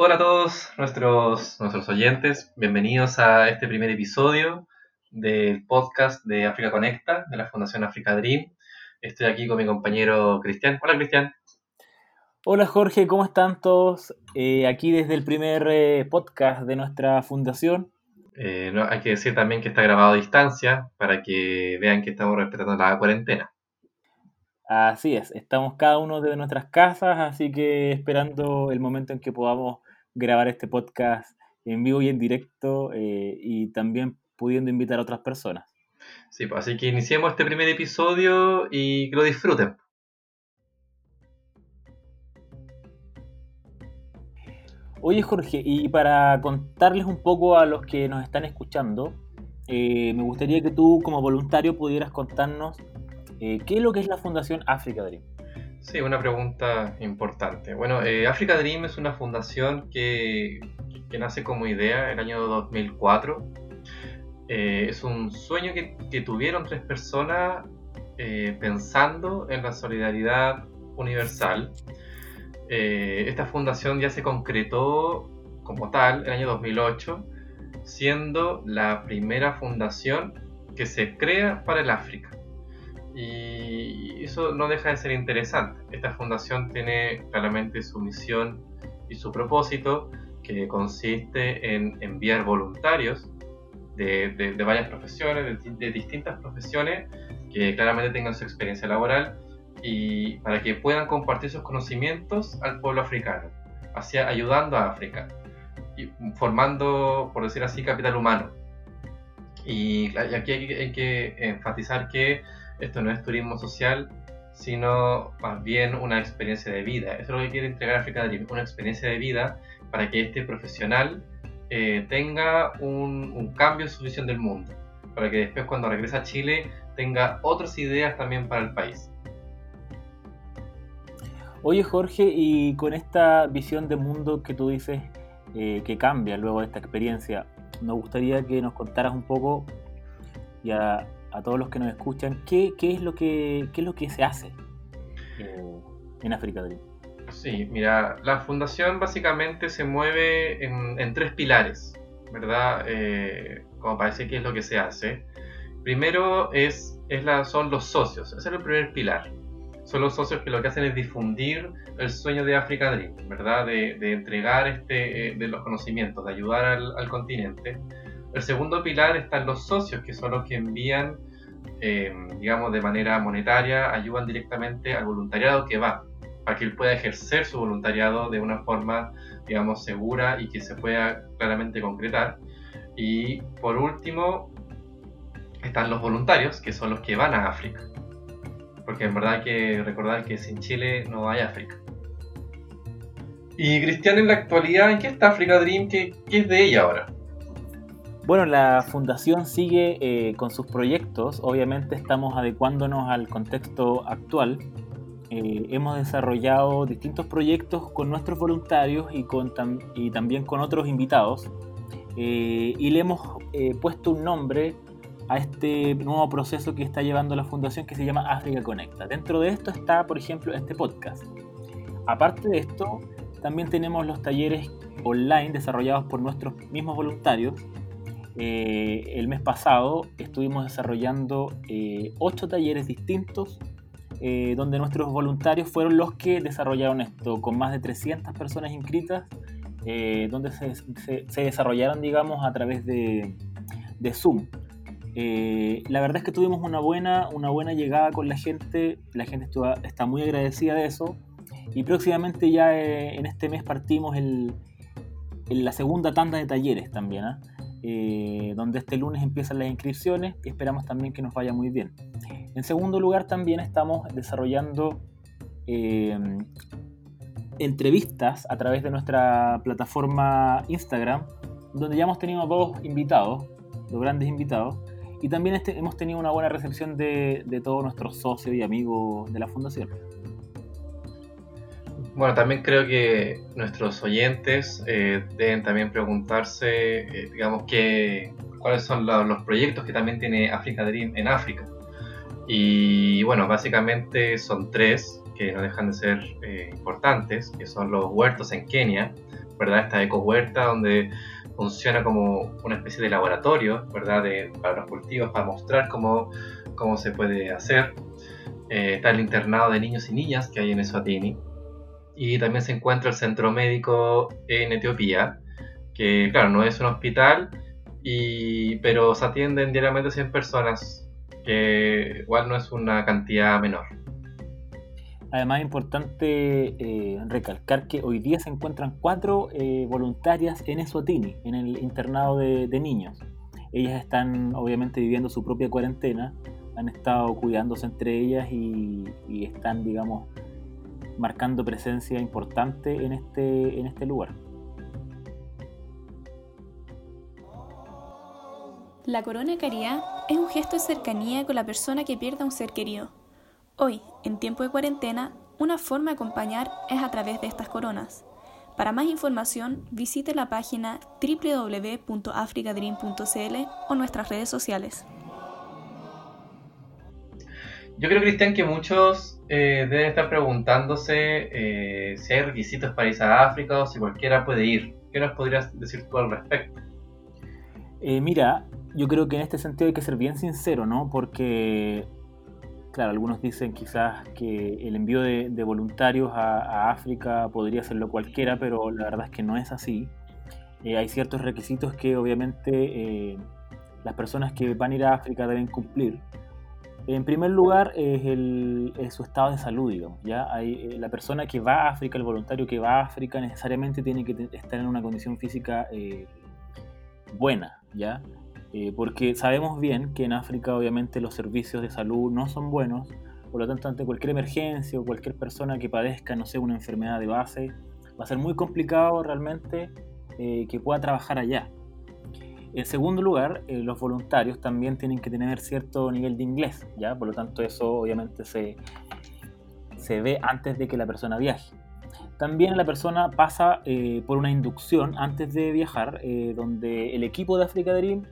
Hola a todos nuestros, nuestros oyentes, bienvenidos a este primer episodio del podcast de África Conecta, de la Fundación Africa Dream. Estoy aquí con mi compañero Cristian. Hola Cristian. Hola Jorge, ¿cómo están todos? Eh, aquí desde el primer eh, podcast de nuestra fundación. Eh, no, hay que decir también que está grabado a distancia para que vean que estamos respetando la cuarentena. Así es, estamos cada uno de nuestras casas, así que esperando el momento en que podamos grabar este podcast en vivo y en directo eh, y también pudiendo invitar a otras personas. Sí, pues así que iniciemos este primer episodio y que lo disfruten. Oye Jorge, y para contarles un poco a los que nos están escuchando, eh, me gustaría que tú como voluntario pudieras contarnos eh, qué es lo que es la Fundación Africa Dream. Sí, una pregunta importante. Bueno, eh, Africa Dream es una fundación que, nace como idea en el año 2004. Eh, es un sueño que, tuvieron tres personas eh, pensando en la solidaridad universal. Esta fundación ya se concretó como tal el año 2008, siendo la primera fundación que se crea para el África. Y eso no deja de ser interesante. Esta fundación tiene claramente su misión y su propósito, que consiste en enviar voluntarios de, de, de varias profesiones, de, de, distintas profesiones, que claramente tengan su experiencia laboral y para que puedan compartir sus conocimientos al pueblo africano, hacia, ayudando a África, y formando, por decir así, capital humano. Y aquí hay, que enfatizar que esto no es turismo social, sino más bien una experiencia de vida. Eso es lo que quiere entregar Africa Dream, una experiencia de vida para que este profesional eh, tenga un, un, cambio en su visión del mundo, para que después cuando regrese a Chile tenga otras ideas también para el país. Oye Jorge, y con esta visión de mundo que tú dices eh, que cambia luego de esta experiencia, nos gustaría que nos contaras un poco y a, a todos los que nos escuchan, ¿qué, qué, es, lo que, qué es lo que se hace eh, en África Dream? Sí, mira, la fundación básicamente se mueve en, tres pilares, ¿verdad? Eh, como parece que es lo que se hace. Primero es, es la, son los socios, ese es el primer pilar. Son los socios que lo que hacen es difundir el sueño de África Dream, ¿verdad? De, de entregar este, de los conocimientos, de ayudar al, al continente. El segundo pilar están los socios, que son los que envían, eh, digamos, de manera monetaria, ayudan directamente al voluntariado que va, para que él pueda ejercer su voluntariado de una forma, digamos, segura y que se pueda claramente concretar. Y por último, están los voluntarios, que son los que van a África. Porque en verdad hay que recordar que sin Chile no hay África. Y Cristian, en la actualidad, ¿en qué está África Dream? ¿Qué, qué es de ella ahora? Bueno, la fundación sigue eh, con sus proyectos, obviamente estamos adecuándonos al contexto actual. Eh, hemos desarrollado distintos proyectos con nuestros voluntarios y, con tam y también con otros invitados eh, y le hemos eh, puesto un nombre a este nuevo proceso que está llevando la fundación que se llama África Conecta. Dentro de esto está, por ejemplo, este podcast. Aparte de esto, también tenemos los talleres online desarrollados por nuestros mismos voluntarios eh, el mes pasado estuvimos desarrollando eh, ocho talleres distintos eh, donde nuestros voluntarios fueron los que desarrollaron esto, con más de 300 personas inscritas, eh, donde se, se, se, desarrollaron, digamos, a través de, de Zoom. la verdad es que tuvimos una buena, una buena llegada con la gente, la gente estuvo, está muy agradecida de eso, y próximamente ya en este mes partimos el, en la segunda tanda de talleres también. ¿eh? Eh, donde este lunes empiezan las inscripciones y esperamos también que nos vaya muy bien. En segundo lugar, también estamos desarrollando eh, entrevistas a través de nuestra plataforma Instagram, donde ya hemos tenido dos invitados, dos grandes invitados, y también este, hemos tenido una buena recepción de, de todos nuestros socios y amigos de la fundación. Bueno, también creo que nuestros oyentes eh, deben también preguntarse, eh, digamos, que, cuáles son los, los, proyectos que también tiene Africa Dream en África. Y bueno, básicamente son tres que no dejan de ser eh, importantes, que son los huertos en Kenia, ¿verdad? Esta eco-huerta donde funciona como una especie de laboratorio, ¿verdad? De, para los cultivos, para mostrar cómo, cómo se puede hacer. Eh, está el internado de niños y niñas que hay en Eswatini. Y también se encuentra el centro médico en Etiopía, que claro, no es un hospital, y, pero se atienden diariamente 100 personas, que igual no es una cantidad menor. Además es importante eh, recalcar que hoy día se encuentran cuatro eh, voluntarias en Eswatini, en el internado de, niños. Ellas están obviamente viviendo su propia cuarentena, han estado cuidándose entre ellas y, y están, digamos, marcando presencia importante en este, en este lugar. La corona caria es un gesto de cercanía con la persona que pierda un ser querido. Hoy, en tiempo de cuarentena, una forma de acompañar es a través de estas coronas. Para más información, visite la página www.africadream.cl o nuestras redes sociales. Yo creo, Cristian, que muchos eh, deben estar preguntándose eh, si hay requisitos para ir a África o si cualquiera puede ir. ¿Qué nos podrías decir tú al respecto? Eh, mira, yo creo que en este sentido hay que ser bien sincero, ¿no? Porque Claro, algunos dicen quizás que el envío de, voluntarios a, África podría hacerlo cualquiera, pero la verdad es que no es así. Eh, hay ciertos requisitos que obviamente eh, las personas que van a ir a África deben cumplir. En primer lugar es, el, su estado de salud. ¿ya? Eh, la persona que va a África, el voluntario que va a África, necesariamente tiene que estar en una condición física buena, ¿ya? Eh, porque sabemos bien que en África obviamente los servicios de salud no son buenos, por lo tanto ante cualquier emergencia o cualquier persona que padezca, no sé, una enfermedad de base, va a ser muy complicado realmente eh, que pueda trabajar allá. En segundo lugar, eh, los voluntarios también tienen que tener cierto nivel de inglés, ¿ya? Por lo tanto eso obviamente se, se ve antes de que la persona viaje. También la persona pasa por una inducción antes de viajar, donde el equipo de Africa Dream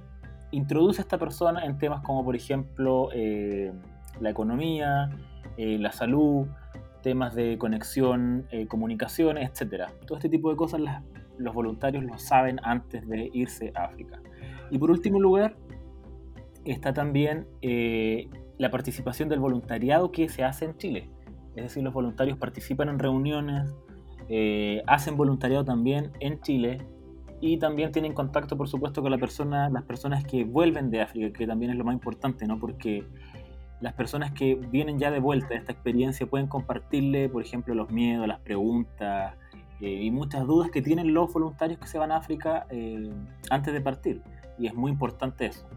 introduce a esta persona en temas como, por ejemplo, eh, la economía, eh, la salud, temas de conexión, eh, comunicaciones, etc. Todo este tipo de cosas los voluntarios lo saben antes de irse a África. Y por último lugar, está también la participación del voluntariado que se hace en Chile. Es decir, los voluntarios participan en reuniones, hacen voluntariado también en Chile, y también tienen contacto, por supuesto, con la persona, las personas que vuelven de África, que también es lo más importante, ¿no? Porque las personas que vienen ya de vuelta a esta experiencia pueden compartirle, por ejemplo, los miedos, las preguntas y muchas dudas que tienen los voluntarios que se van a África eh, antes de partir. Y es muy importante eso.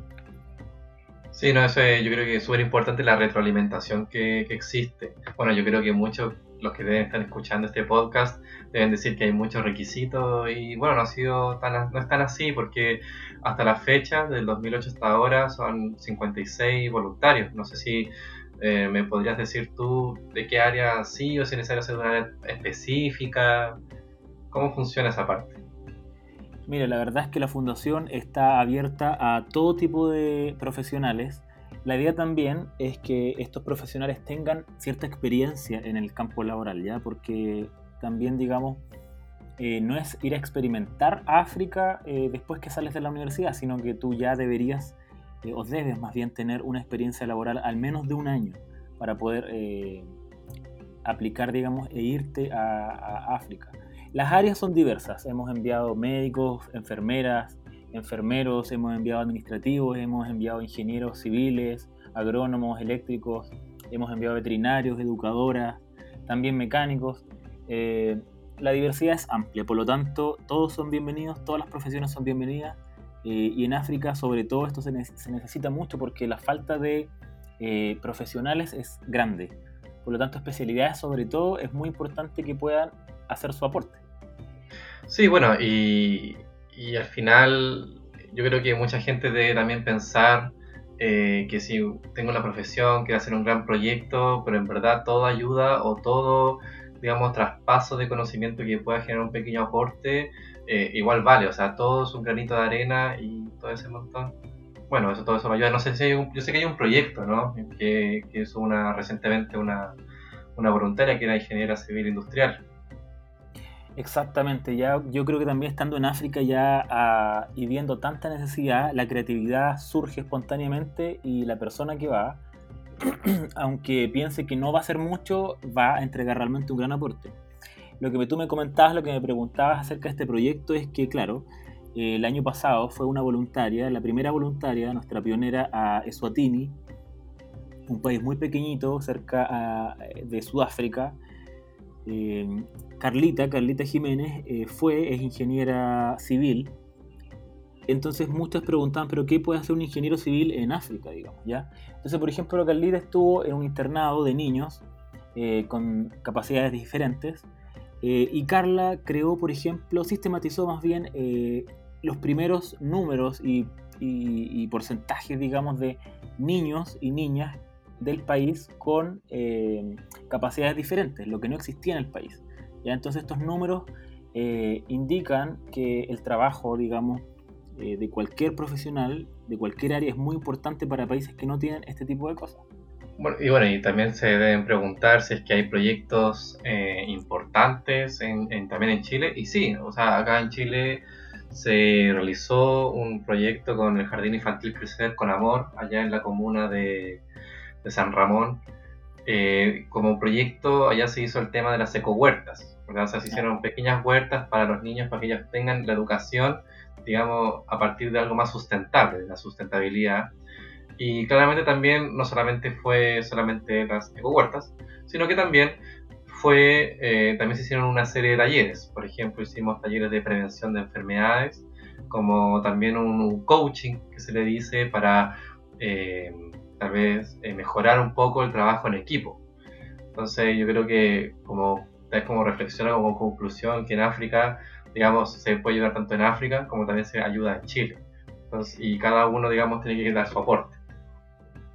Sí, no, eso yo creo que es súper importante la retroalimentación que, que, existe. Bueno, yo creo que muchos los que deben estar escuchando este podcast deben decir que hay muchos requisitos y bueno, no ha sido tan, no es tan así porque hasta la fecha, del 2008 hasta ahora, son 56 voluntarios. No sé si eh, me podrías decir tú de qué área sí o si es necesario hacer una área específica. ¿Cómo funciona esa parte? Mira, la verdad es que la fundación está abierta a todo tipo de profesionales la idea también es que estos profesionales tengan cierta experiencia en el campo laboral, ¿ya? Porque también, digamos, eh, no es ir a experimentar África eh, después que sales de la universidad, sino que tú ya deberías eh, o debes más bien tener una experiencia laboral al menos de un año para poder aplicar, digamos, e irte a, a África. Las áreas son diversas. Hemos enviado médicos, enfermeras, enfermeros, hemos enviado administrativos, hemos enviado ingenieros civiles, agrónomos, eléctricos, hemos enviado veterinarios, educadoras, también mecánicos. Eh, la diversidad es amplia, por lo tanto, todos son bienvenidos, todas las profesiones son bienvenidas. Eh, y en África, sobre todo, esto se, necesita mucho porque la falta de eh, profesionales es grande. Por lo tanto, especialidades, sobre todo, es muy importante que puedan hacer su aporte. Sí, bueno, y y al final yo creo que mucha gente debe también pensar eh, que si tengo una profesión, que hacer un gran proyecto, pero en verdad toda ayuda o todo, digamos, traspaso de conocimiento que pueda generar un pequeño aporte, eh, igual vale, o sea, todo es un granito de arena y todo ese montón. Bueno, eso todo eso me ayuda. No sé si hay un, yo sé que hay un proyecto, ¿no? Que, que es una recientemente una, una voluntaria que era ingeniera civil industrial Exactamente, ya yo creo que también estando en África ya ah, y viendo tanta necesidad, la creatividad surge espontáneamente y la persona que va, aunque piense que no va a hacer mucho, va a entregar realmente un gran aporte. Lo que tú me comentabas, lo que me preguntabas acerca de este proyecto es que, claro, el año pasado fue una voluntaria, la primera voluntaria, nuestra pionera a Eswatini, un país muy pequeñito cerca ah, de Sudáfrica. Eh, Carlita, Carlita Jiménez, eh, fue, es ingeniera civil. Entonces muchos preguntaban, ¿pero qué puede hacer un ingeniero civil en África, digamos, ya? Entonces, por ejemplo, Carlita estuvo en un internado de niños eh, con capacidades diferentes y Carla creó, por ejemplo, sistematizó más bien los primeros números y, porcentajes, digamos, de niños y niñas del país con eh, capacidades diferentes, lo que no existía en el país. ¿ya? Entonces estos números eh, indican que el trabajo, digamos, eh, de cualquier profesional, de cualquier área, es muy importante para países que no tienen este tipo de cosas. Bueno, y bueno, y también se deben preguntar si es que hay proyectos importantes en, también en Chile. Y sí, o sea, acá en Chile se realizó un proyecto con el Jardín Infantil Crecer con Amor, allá en la comuna de, San Ramón. Eh, como proyecto, allá se hizo el tema de las ecohuertas, O sea, se hicieron pequeñas huertas para los niños, para que ellos tengan la educación, digamos, a partir de algo más sustentable, de la sustentabilidad. Y claramente también, no solamente fue solamente las ecohuertas, sino que también fue, eh, también se hicieron una serie de talleres. Por ejemplo, hicimos talleres de prevención de enfermedades, como también un, coaching que se le dice para eh, tal vez eh, mejorar un poco el trabajo en equipo. Entonces yo creo que como es como reflexión como conclusión que en África, digamos, se puede ayudar tanto en África como también se ayuda en Chile. y cada uno, digamos, tiene que dar su aporte.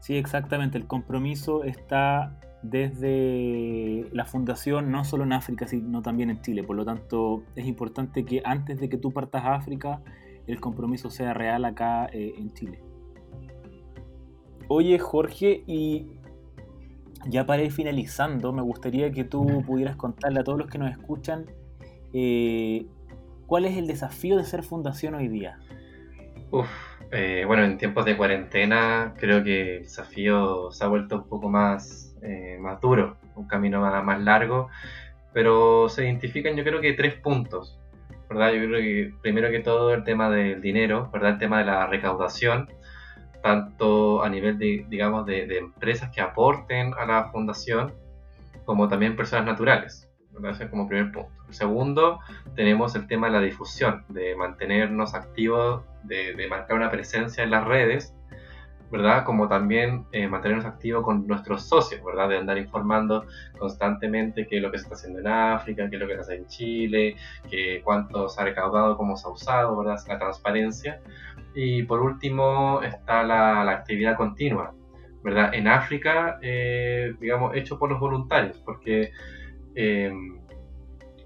Sí, exactamente. El compromiso está desde la fundación, no solo en África, sino también en Chile. Por lo tanto, es importante que antes de que tú partas a África, el compromiso sea real acá eh, en Chile. Oye, Jorge, y ya para ir finalizando, me gustaría que tú pudieras contarle a todos los que nos escuchan eh, cuál es el desafío de ser fundación hoy día. Uf, eh, bueno, en tiempos de cuarentena creo que el desafío se ha vuelto un poco más eh, más duro, un camino más, largo, pero se identifican yo creo que tres puntos. Yo creo que primero que todo el tema del dinero. El tema de la recaudación, tanto a nivel de, digamos, de, empresas que aporten a la fundación, como también personas naturales. Ese es como primer punto. El segundo, tenemos el tema de la difusión, de mantenernos activos, de, de marcar una presencia en las redes, ¿verdad? Como también eh, mantenernos activos con nuestros socios, ¿verdad? De andar informando constantemente qué es lo que se está haciendo en África, qué es lo que se hace en Chile, qué, cuánto se ha recaudado, cómo se ha usado, ¿verdad? La transparencia. Y por último está la, actividad continua, ¿verdad? En África, eh, digamos, hecho por los voluntarios, porque eh,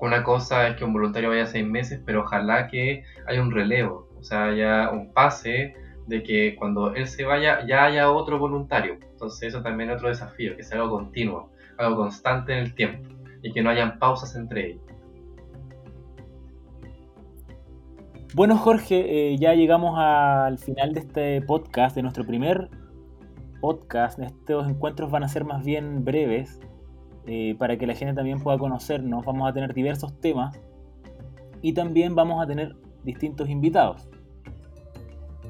una cosa es que un voluntario vaya seis meses, pero ojalá que haya un relevo, o sea, haya un pase de que cuando él se vaya ya haya otro voluntario. Entonces eso también es otro desafío, que sea algo continuo, algo constante en el tiempo y que no hayan pausas entre ellos. Bueno Jorge, eh, ya llegamos al final de este podcast, de nuestro primer podcast. Estos encuentros van a ser más bien breves eh, para que la gente también pueda conocernos. Vamos a tener diversos temas y también vamos a tener distintos invitados.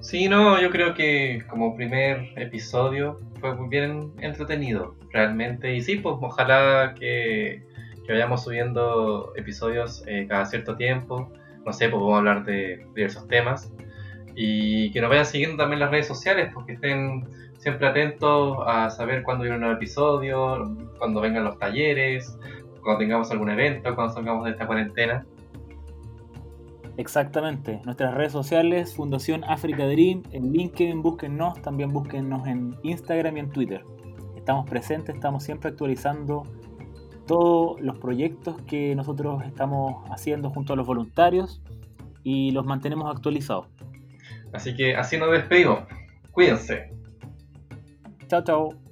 Sí, no, yo creo que como primer episodio fue muy bien entretenido, realmente. Y sí, pues ojalá que, vayamos subiendo episodios eh, cada cierto tiempo. No sé, pues vamos a hablar de diversos temas. Y que nos vayan siguiendo también las redes sociales, porque estén siempre atentos a saber cuándo viene un nuevo episodio, cuando vengan los talleres, cuando tengamos algún evento, cuando salgamos de esta cuarentena. Exactamente. Nuestras redes sociales, Fundación África Dream, en LinkedIn, búsquennos, también búsquennos en Instagram y en Twitter. Estamos presentes, estamos siempre actualizando todos los proyectos que nosotros estamos haciendo junto a los voluntarios y los mantenemos actualizados. Así que así nos despedimos. Cuídense. Chao, chao.